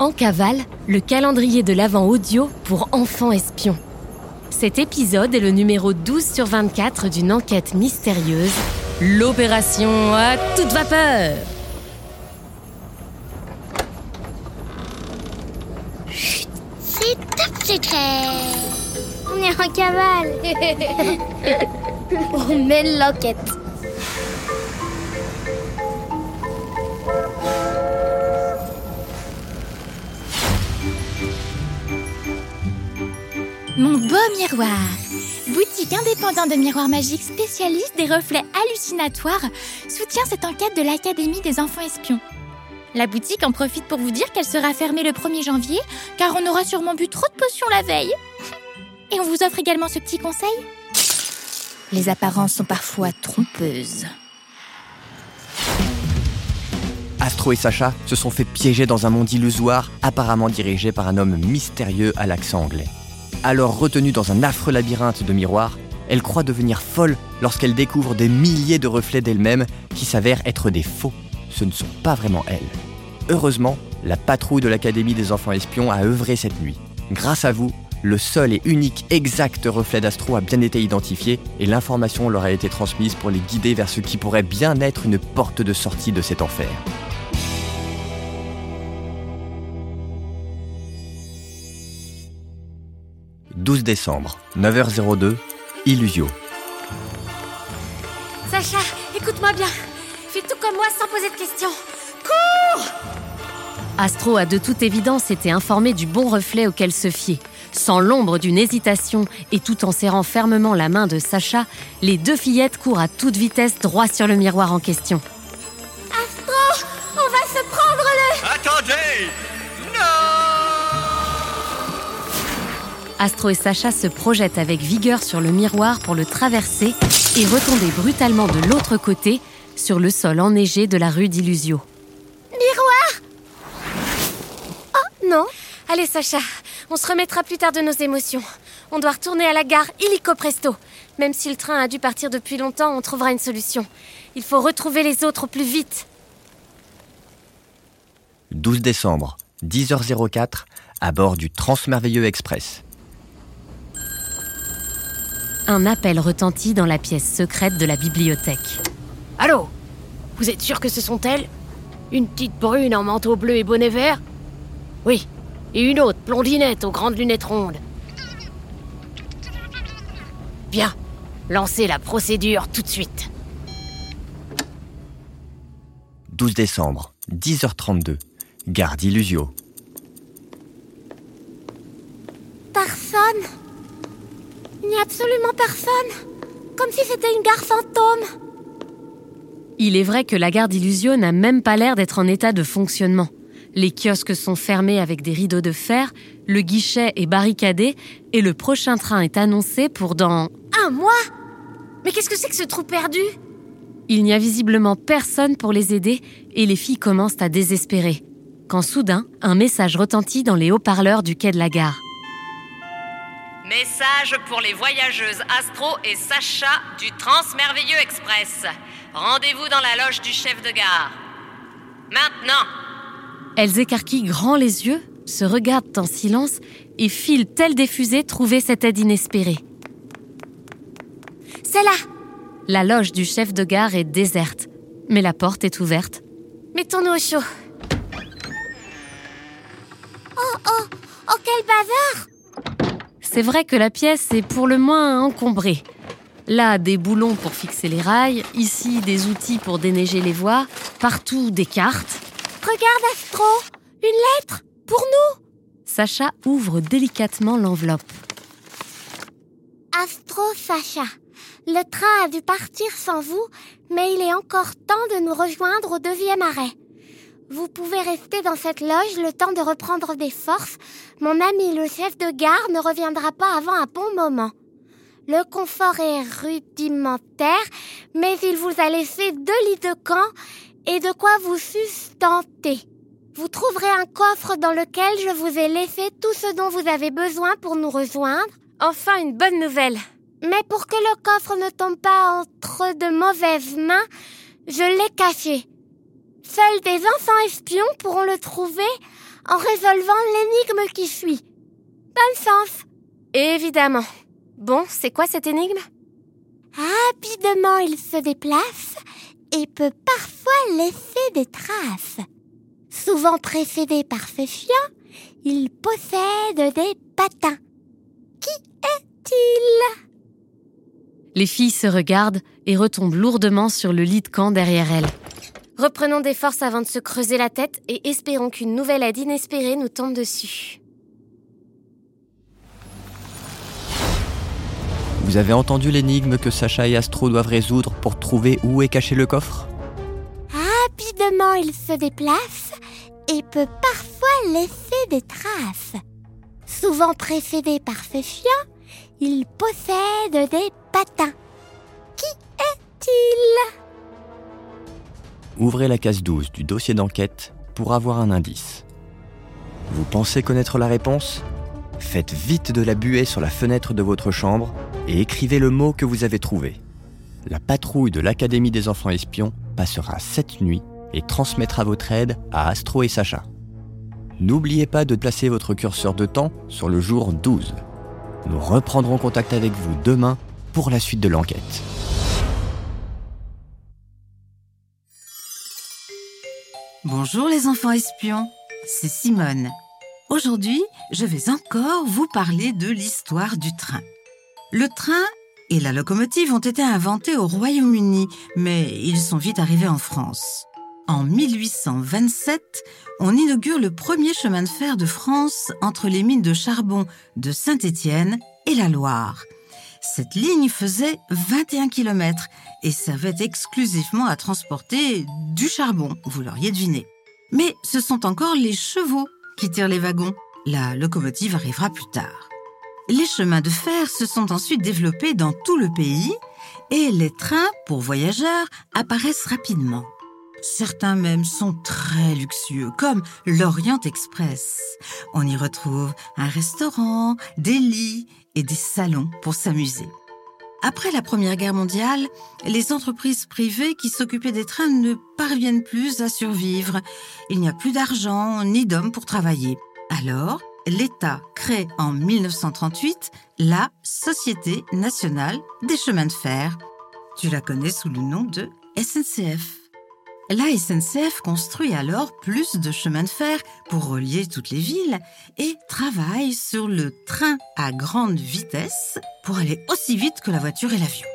En cavale, le calendrier de l'Avent audio pour enfants espions. Cet épisode est le numéro 12 sur 24 d'une enquête mystérieuse, l'opération à toute vapeur. C'est top secret. On est en cavale. On mène l'enquête. Mon beau miroir Boutique indépendante de miroirs magiques spécialiste des reflets hallucinatoires soutient cette enquête de l'Académie des enfants espions. La boutique en profite pour vous dire qu'elle sera fermée le 1er janvier car on aura sûrement bu trop de potions la veille. Et on vous offre également ce petit conseil Les apparences sont parfois trompeuses. Astro et Sacha se sont fait piéger dans un monde illusoire apparemment dirigé par un homme mystérieux à l'accent anglais. Alors retenue dans un affreux labyrinthe de miroirs, elle croit devenir folle lorsqu'elle découvre des milliers de reflets d'elle-même qui s'avèrent être des faux. Ce ne sont pas vraiment elle. Heureusement, la patrouille de l'Académie des enfants espions a œuvré cette nuit. Grâce à vous, le seul et unique exact reflet d'Astro a bien été identifié et l'information leur a été transmise pour les guider vers ce qui pourrait bien être une porte de sortie de cet enfer. « 12 décembre, 9h02, Illusio. Sacha, écoute-moi bien. Fais tout comme moi sans poser de questions. Cours Astro a de toute évidence été informé du bon reflet auquel se fier. Sans l'ombre d'une hésitation et tout en serrant fermement la main de Sacha, les deux fillettes courent à toute vitesse droit sur le miroir en question. Astro, on va se prendre le... Attendez Astro et Sacha se projettent avec vigueur sur le miroir pour le traverser et retomber brutalement de l'autre côté sur le sol enneigé de la rue d'Illusio. Miroir Oh non Allez Sacha, on se remettra plus tard de nos émotions. On doit retourner à la gare illico presto. Même si le train a dû partir depuis longtemps, on trouvera une solution. Il faut retrouver les autres au plus vite. 12 décembre, 10h04, à bord du Transmerveilleux Express. Un appel retentit dans la pièce secrète de la bibliothèque. Allô? Vous êtes sûr que ce sont elles? Une petite brune en manteau bleu et bonnet vert? Oui. Et une autre, blondinette aux grandes lunettes rondes. Bien. Lancez la procédure tout de suite. 12 décembre, 10h32, gare d'Illusio. Personne. Il n'y a absolument personne. Comme si c'était une gare fantôme. Il est vrai que la gare d'Illusio n'a même pas l'air d'être en état de fonctionnement. Les kiosques sont fermés avec des rideaux de fer, le guichet est barricadé et le prochain train est annoncé pour dans... Un mois? Mais qu'est-ce que c'est que ce trou perdu? Il n'y a visiblement personne pour les aider et les filles commencent à désespérer. Quand soudain, un message retentit dans les haut-parleurs du quai de la gare. Message pour les voyageuses Astro et Sacha du Transmerveilleux Express. Rendez-vous dans la loge du chef de gare. Maintenant Elles écarquillent grand les yeux, se regardent en silence et filent telles des fusées trouver cette aide inespérée. C'est là La loge du chef de gare est déserte, mais la porte est ouverte. Mettons-nous au chaud. Oh, oh, oh, quel bazar C'est vrai que la pièce est pour le moins encombrée. Là, des boulons pour fixer les rails, ici des outils pour déneiger les voies, partout des cartes. Regarde, Astro Une lettre Pour nous Sacha ouvre délicatement l'enveloppe. Astro Sacha, le train a dû partir sans vous, mais il est encore temps de nous rejoindre au deuxième arrêt. Vous pouvez rester dans cette loge le temps de reprendre des forces. Mon ami le chef de gare ne reviendra pas avant un bon moment. Le confort est rudimentaire, mais il vous a laissé deux lits de camp et de quoi vous sustenter. Vous trouverez un coffre dans lequel je vous ai laissé tout ce dont vous avez besoin pour nous rejoindre. Enfin, une bonne nouvelle. Mais pour que le coffre ne tombe pas entre de mauvaises mains, je l'ai caché. Seuls des enfants espions pourront le trouver en résolvant l'énigme qui suit. Bonne chance Évidemment. Bon, c'est quoi cette énigme? Rapidement, il se déplace et peut parfois laisser des traces. Souvent précédé par ses chiens, il possède des patins. Qui est-il? Les filles se regardent et retombent lourdement sur le lit de camp derrière elles. Reprenons des forces avant de se creuser la tête et espérons qu'une nouvelle aide inespérée nous tombe dessus. Vous avez entendu l'énigme que Sacha et Astro doivent résoudre pour trouver où est caché le coffre? Rapidement, il se déplace et peut parfois laisser des traces. Souvent précédé par ses chiens, il possède des patins. Qui est-il? Ouvrez la case 12 du dossier d'enquête pour avoir un indice. Vous pensez connaître la réponse? Faites vite de la buée sur la fenêtre de votre chambre et écrivez le mot que vous avez trouvé. La patrouille de l'Académie des enfants espions passera cette nuit et transmettra votre aide à Astro et Sacha. N'oubliez pas de placer votre curseur de temps sur le jour 12. Nous reprendrons contact avec vous demain pour la suite de l'enquête. Bonjour les enfants espions, c'est Simone. Aujourd'hui, je vais encore vous parler de l'histoire du train. Le train et la locomotive ont été inventés au Royaume-Uni, mais ils sont vite arrivés en France. En 1827, on inaugure le premier chemin de fer de France entre les mines de charbon de Saint-Étienne et la Loire. Cette ligne faisait 21 km et servait exclusivement à transporter du charbon, vous l'auriez deviné. Mais ce sont encore les chevaux qui tirent les wagons. La locomotive arrivera plus tard. Les chemins de fer se sont ensuite développés dans tout le pays et les trains pour voyageurs apparaissent rapidement. Certains même sont très luxueux, comme l'Orient Express. On y retrouve un restaurant, des lits et des salons pour s'amuser. Après la Première Guerre mondiale, les entreprises privées qui s'occupaient des trains ne parviennent plus à survivre. Il n'y a plus d'argent ni d'hommes pour travailler. Alors, l'État crée en 1938 la Société nationale des chemins de fer. Tu la connais sous le nom de SNCF. La SNCF construit alors plus de chemins de fer pour relier toutes les villes et travaille sur le train à grande vitesse pour aller aussi vite que la voiture et l'avion.